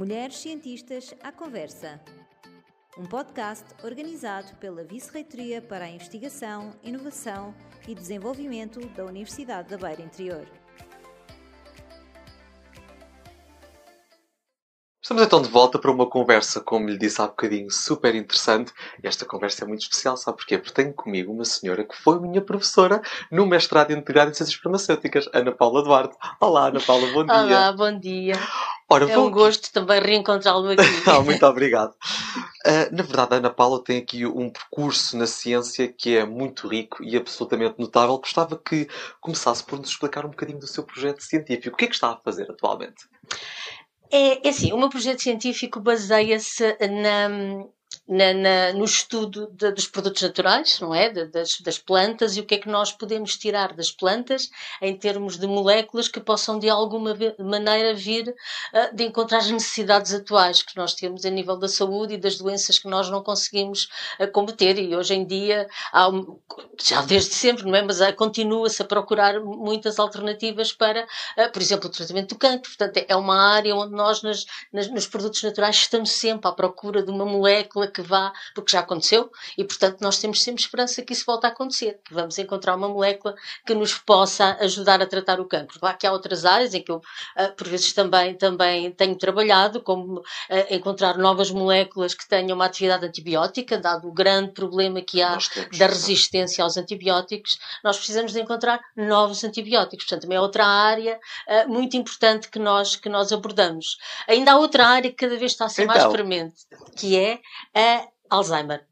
Mulheres Cientistas à Conversa. Um podcast organizado pela Vice-Reitoria para a Investigação, Inovação e Desenvolvimento da Universidade da Beira Interior. Estamos então de volta para uma conversa, como lhe disse há bocadinho, super interessante. Esta conversa é muito especial, sabe porquê? Porque tenho comigo uma senhora que foi minha professora no mestrado integrado em Ciências Farmacêuticas, Ana Paula Duarte. Olá, Ana Paula, bom dia. Olá, bom dia. Ora, é vou- um gosto também reencontrá-lo aqui. Ah, muito obrigado. Ah, na verdade, a Ana Paula tem aqui um percurso na ciência que é muito rico e absolutamente notável. Gostava que começasse por nos explicar um bocadinho do seu projeto científico. O que é que está a fazer atualmente? É, é assim, o meu projeto científico baseia-se na, na- na- no estudo de- dos produtos naturais, não é? De- das, das plantas e o que é que nós podemos tirar das plantas em termos de moléculas que possam de alguma maneira vir ah, de encontrar as necessidades atuais que nós temos a nível da saúde e das doenças que nós não conseguimos ah, combater. E hoje em dia, um- já desde sempre, não é? Mas ah, continua-se a procurar muitas alternativas para Uh, por exemplo, o tratamento do cancro. Portanto, é uma área onde nós, nas- nas- nos produtos naturais, estamos sempre à procura de uma molécula que vá, porque já aconteceu, e portanto nós temos sempre esperança que isso volte a acontecer, que vamos encontrar uma molécula que nos possa ajudar a tratar o cancro. Claro que há outras áreas em que eu, uh, por vezes, também, também tenho trabalhado, como uh, encontrar novas moléculas que tenham uma atividade antibiótica, dado o grande problema que há da resistência aos antibióticos, nós precisamos de encontrar novos antibióticos. Portanto, também é outra área ah, muito importante que nós, que nós abordamos. Ainda há outra área que cada vez está a ser mais Então. premente, que é a Alzheimer.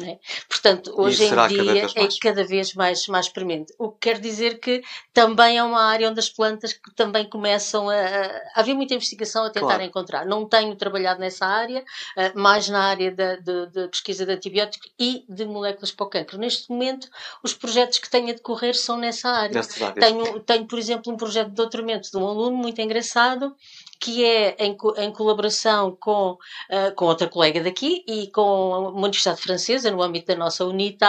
não é? Portanto, hoje em cada dia vez é mais. cada vez mais, mais premente. O que quer dizer que também é uma área onde as plantas que também começam a, a haver muita investigação a tentar Claro. encontrar. Não tenho trabalhado nessa área, ah, mais na área da de, de pesquisa de antibióticos e de moléculas para o cancro. Neste momento, os projetos que tenho a decorrer são nessa área. Tenho, tenho, por exemplo, um projeto de doutoramento de um aluno muito engraçado, que é em, em colaboração com, ah, com outra colega daqui e com uma universidade francesa, no âmbito da nossa UNITA,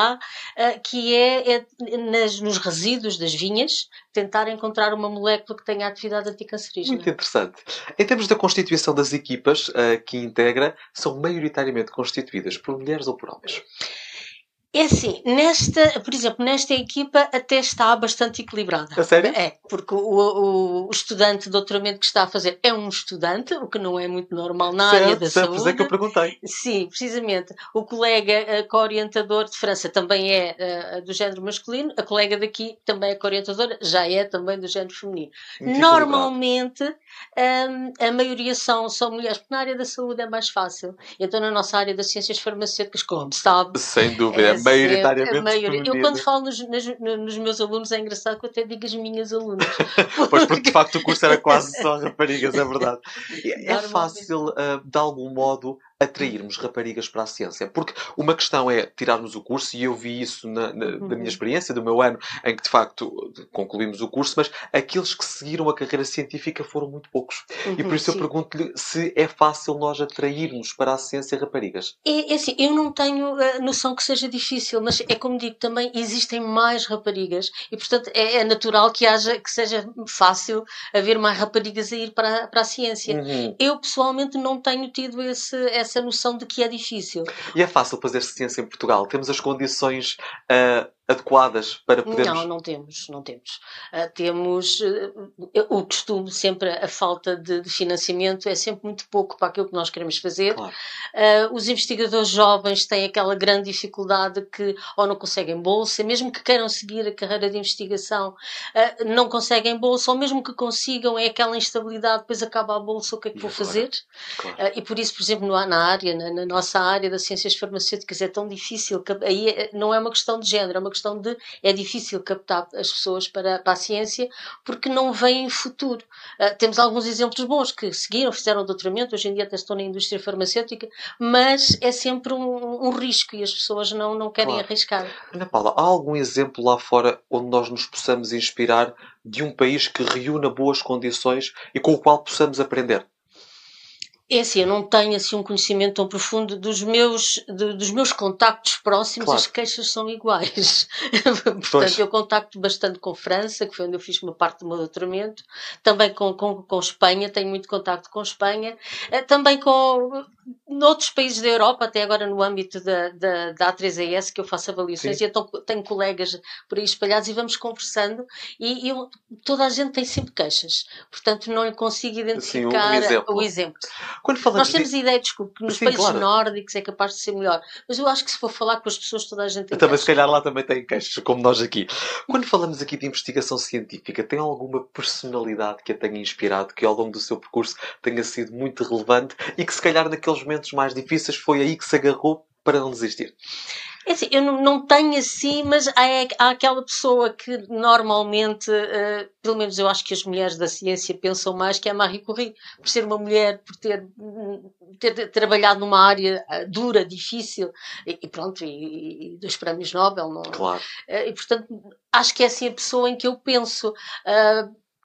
ah, que é, é nas- nos resíduos das vinhas, tentar encontrar uma molécula que tenha atividade anticancerígena. Muito interessante. Em termos da constituição das equipas ah, que integra, são maioritariamente constituídas por mulheres ou por homens? É assim, nesta, por exemplo, nesta equipa até está bastante equilibrada. A sério? É, porque o, o- o estudante de doutoramento que está a fazer é um estudante, o que não é muito normal na área da certo, saúde. é que eu perguntei. Sim, precisamente. O colega eh, co-orientador de França também é eh, do género masculino, a colega daqui também é co-orientadora, já é também do género feminino. Muito equilibrado. Normalmente, hum, a maioria são, são mulheres, porque na área da saúde é mais fácil. Então, na nossa área das ciências farmacêuticas, como sabe, Sem dúvida, é sempre maioritariamente a maioria. Eu, quando falo nos, nos meus alunos, é engraçado que eu até digo as minhas alunas. Pois, porque de facto o curso era quase só raparigas, é verdade. É fácil, ah, de algum modo, atrairmos raparigas para a ciência. Porque uma questão é tirarmos o curso, e eu vi isso na, na- da Uhum. minha experiência, do meu ano, em que de facto concluímos o curso, mas aqueles que seguiram a carreira científica foram muito poucos. E por isso eu Sim. pergunto-lhe se é fácil nós atrairmos para a ciência raparigas. É, é assim, eu não tenho a noção que seja difícil, mas é como digo, também existem mais raparigas e, portanto, é, é natural que haja, que seja fácil haver mais raparigas a ir para, a- para a ciência. Uhum. Eu, pessoalmente, não tenho tido esse, essa noção de que é difícil. E é fácil fazer ciência em Portugal. Temos as condições ah, adequadas para podermos. Não, não temos, não temos. Ah, temos eh, o costume, sempre a falta de, de financiamento é sempre muito pouco para aquilo que nós queremos fazer. Claro. Ah, os investigadores jovens têm aquela grande dificuldade que ou não conseguem bolsa, mesmo que queiram seguir a carreira de investigação, ah, não conseguem bolsa, ou mesmo que consigam, é aquela instabilidade, depois acaba a bolsa, o que é que E vou agora? fazer? Claro. E por isso, por exemplo, no- na área, na, na nossa área das ciências farmacêuticas, é tão difícil, cap- aí é- não é uma questão de género, é uma questão de, é difícil captar as pessoas para, para a ciência, porque não veem futuro. Ah, temos alguns exemplos bons que seguiram, fizeram doutoramento, hoje em dia até estão na indústria farmacêutica, mas é sempre um, um risco e as pessoas não, não querem Claro. arriscar. Ana Paula, há algum exemplo lá fora onde nós nos possamos inspirar de um país que reúna boas condições e com o qual possamos aprender? É assim, eu não tenho assim um conhecimento tão profundo dos meus, de, dos meus contactos próximos, claro. as queixas são iguais. Portanto, pois. eu contacto bastante com França, que foi onde eu fiz uma parte do meu doutoramento, também com, com, com Espanha, tenho muito contacto com Espanha, eh, também com noutros países da Europa, até agora no âmbito da, da, da A3AS, que eu faço avaliações, Sim. e então tenho colegas por aí espalhados e vamos conversando, e eu, toda a gente tem sempre queixas, portanto não consigo identificar Sim, um exemplo. o exemplo. Nós temos de... ideia, desculpe, que nos Sim, países claro. nórdicos é capaz de ser melhor, mas eu acho que se for falar com as pessoas, toda a gente tem Também, se calhar lá também tem queixas, como nós aqui. Quando falamos aqui de investigação científica, tem alguma personalidade que a tenha inspirado, que ao longo do seu percurso tenha sido muito relevante e que se calhar naqueles momentos mais difíceis foi aí que se agarrou para não desistir? É assim, eu não, não tenho assim, mas há, há aquela pessoa que normalmente, uh, pelo menos eu acho que as mulheres da ciência pensam mais, que é a Marie Curie, por ser uma mulher, por ter, ter, ter trabalhado numa área uh, dura, difícil, e, e pronto, e, e, dos prémios Nobel. Não, claro. Uh, e portanto, acho que é assim a pessoa em que eu penso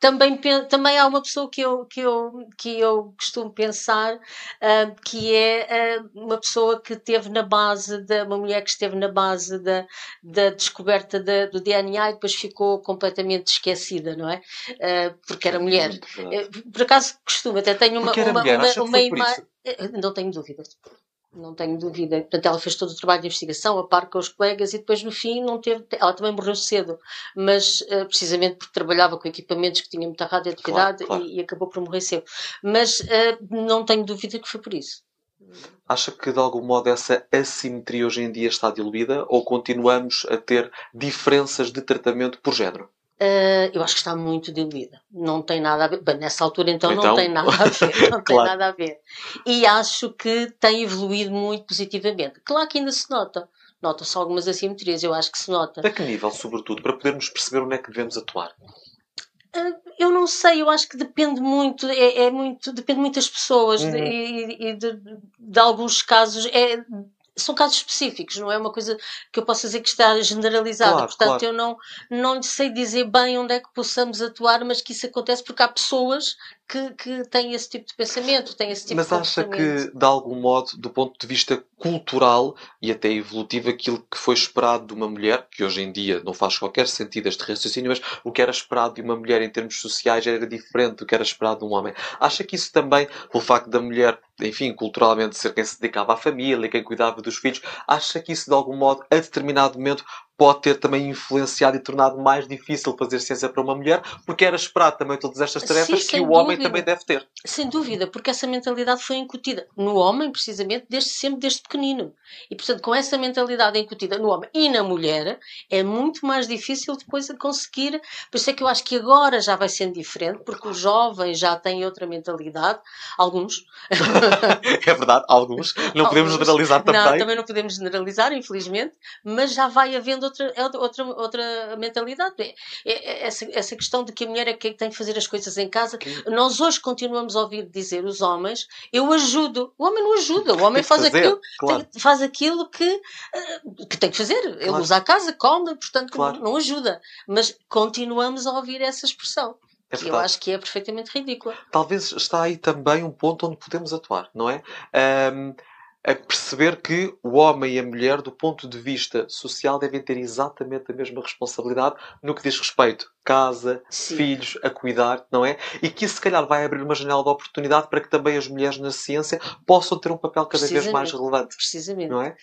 também, também há uma pessoa que eu, que eu, que eu costumo pensar uh, que é uh, uma pessoa que esteve na base, da, uma mulher que esteve na base da, da descoberta da, do DNA e depois ficou completamente esquecida, não é? Uh, porque era mulher. Por acaso costumo, até tenho uma, uma, uma, uma imagem. Não tenho dúvidas não tenho dúvida. Portanto, ela fez todo o trabalho de investigação, a par com os colegas, e depois, no fim, não teve. Ela também morreu cedo, mas uh, precisamente porque trabalhava com equipamentos que tinham muita radioatividade claro, claro. E, e, acabou por morrer cedo. Mas uh, não tenho dúvida que foi por isso. Acha que de algum modo essa assimetria hoje em dia está diluída ou continuamos a ter diferenças de tratamento por género? Uh, eu acho que está muito diluída. Não tem nada a ver. Bem, nessa altura, então, então... não tem nada a ver. Não tem nada a ver. E acho que tem evoluído muito positivamente. Claro que ainda se nota. Nota-se algumas assimetrias, eu acho que se nota. A que nível, sobretudo, para podermos perceber onde é que devemos atuar? Uh, eu não sei, eu acho que depende muito, é, é muito, depende muito das pessoas uhum. e, e de, de, alguns casos. É, são casos específicos, não é uma coisa que eu possa dizer que está generalizada. Claro, Portanto, claro. eu não, não sei dizer bem onde é que possamos atuar, mas que isso acontece porque há pessoas que, que têm esse tipo de pensamento, têm esse tipo Mas de acha que, de algum modo, do ponto de vista cultural e até evolutivo, aquilo que foi esperado de uma mulher, que hoje em dia não faz qualquer sentido este raciocínio, mas o que era esperado de uma mulher em termos sociais era diferente do que era esperado de um homem. Acha que isso também, pelo facto da mulher, enfim, culturalmente ser quem se dedicava à família, quem cuidava dos filhos, acha que isso, de algum modo, a determinado momento, pode ter também influenciado e tornado mais difícil fazer ciência para uma mulher, porque era esperado também todas estas tarefas Sim, que o dúvida. homem também deve ter. Sem dúvida, porque essa mentalidade foi incutida no homem, precisamente, desde sempre, desde pequenino. E, portanto, com essa mentalidade incutida no homem e na mulher, é muito mais difícil depois de conseguir. Por isso é que eu acho que agora já vai sendo diferente, porque os jovens já têm outra mentalidade. Alguns. é verdade, alguns. Não alguns. podemos generalizar também. Não, também não podemos generalizar, infelizmente, mas já vai havendo outra, é outra, outra mentalidade. É, é, essa, essa questão de que a mulher é que tem que fazer as coisas em casa. Nós hoje continuamos a ouvir dizer os homens, eu ajudo. O homem não ajuda, o homem faz, fazer, aquilo, claro. tem, faz aquilo que, eh, que tem que fazer. Claro. Ele usa a casa, come, portanto claro. não ajuda. Mas continuamos a ouvir essa expressão. É eu acho que é perfeitamente ridícula. Talvez está aí também um ponto onde podemos atuar, não é? Um, a perceber que o homem e a mulher, do ponto de vista social, devem ter exatamente a mesma responsabilidade no que diz respeito a casa, Sim. filhos, a cuidar, não é? E que isso, se calhar, vai abrir uma janela de oportunidade para que também as mulheres na ciência possam ter um papel cada vez mais relevante. Precisamente. Não é?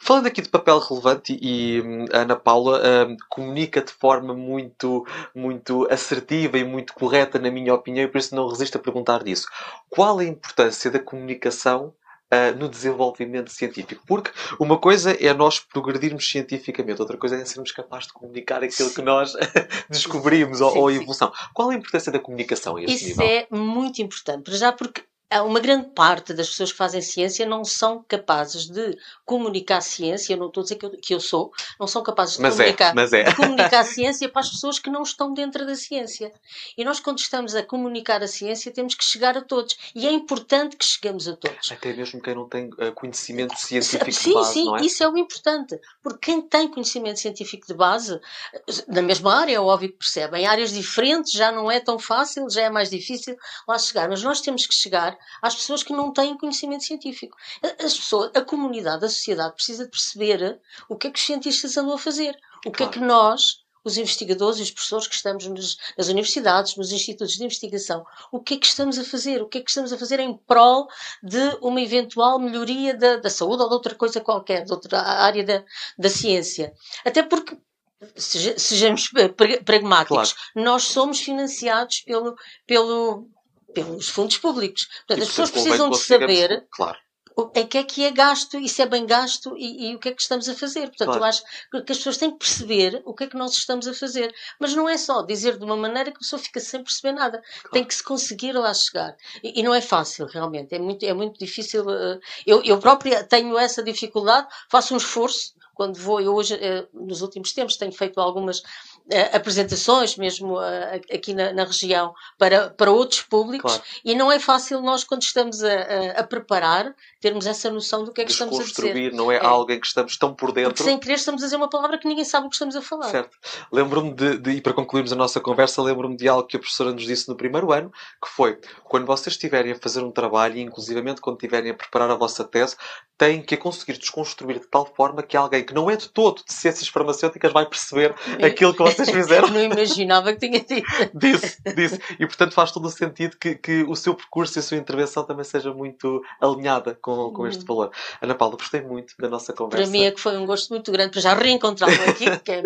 Falando aqui de papel relevante, e hum, a Ana Paula hum, comunica de forma muito, muito assertiva e muito correta, na minha opinião, e por isso não resisto a perguntar disso. Qual a importância da comunicação Uh, no desenvolvimento científico. Porque uma coisa é nós progredirmos cientificamente, outra coisa é sermos capazes de comunicar aquilo que nós descobrimos sim, ou, ou, a evolução. Qual a importância da comunicação a este Isso nível? é muito importante, já porque uma grande parte das pessoas que fazem ciência não são capazes de comunicar ciência, não estou a dizer que eu, que eu sou, não são capazes de mas é, comunicar, é, mas é. comunicar a ciência para as pessoas que não estão dentro da ciência. E nós, quando estamos a comunicar a ciência, temos que chegar a todos. E é importante que cheguemos a todos. Até mesmo quem não tem uh, conhecimento científico sim, de base, Sim, é? isso é o importante. Porque quem tem conhecimento científico de base, na mesma área, é óbvio que percebe. Em áreas diferentes já não é tão fácil, já é mais difícil lá chegar. Mas nós temos que chegar às pessoas que não têm conhecimento científico. As pessoas, a comunidade, a sociedade precisa de perceber o que é que os cientistas andam a fazer. O que é que nós, os investigadores e os professores que estamos nas, nas, universidades, nos institutos de investigação, o que é que estamos a fazer? O que é que estamos a fazer em prol de uma eventual melhoria da, da saúde ou de outra coisa qualquer, de outra área da, da ciência? Até porque sejamos pragmáticos, claro. nós somos financiados pelo, pelo, pelos fundos públicos. Portanto, as pessoas precisam de saber claro o que é que é gasto e se é bem gasto e, e o que é que estamos a fazer. Portanto, claro. eu acho que as pessoas têm que perceber o que é que nós estamos a fazer. Mas não é só dizer de uma maneira que a pessoa fica sem perceber nada. Claro. Tem que se conseguir lá chegar. E, e, não é fácil, realmente. É muito, é muito difícil. Uh, eu, eu própria tenho essa dificuldade, faço um esforço quando vou, eu hoje, uh, nos últimos tempos, tenho feito algumas apresentações, mesmo aqui na, na, região, para, para outros públicos, claro. e não é fácil nós, quando estamos a, a, a, preparar, termos essa noção do que é que estamos a dizer. não é, é alguém que estamos tão por dentro. Porque sem querer estamos a dizer uma palavra que ninguém sabe o que estamos a falar. Certo. Lembro-me de, de, e para concluirmos a nossa conversa, lembro-me de algo que a professora nos disse no primeiro ano, que foi, quando vocês estiverem a fazer um trabalho, e inclusivamente quando estiverem a preparar a vossa tese, têm que a conseguir desconstruir de tal forma que alguém que não é de todo de ciências farmacêuticas vai perceber aquilo que vocês fizeram. não imaginava que tinha dito. disse, disse. E portanto faz todo o sentido que, que o seu percurso e a sua intervenção também seja muito alinhada com, com este hum. valor. Ana Paula, gostei muito da nossa conversa. Para mim é que foi um gosto muito grande para já reencontrá-lo aqui, porque é,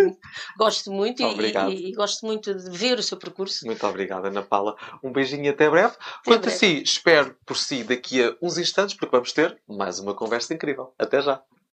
gosto muito e, e, e, gosto muito de ver o seu percurso. Muito obrigada, Ana Paula. Um beijinho e até breve. Quanto assim, espero por si daqui a uns instantes, porque vamos ter mais uma conversa incrível. Até já!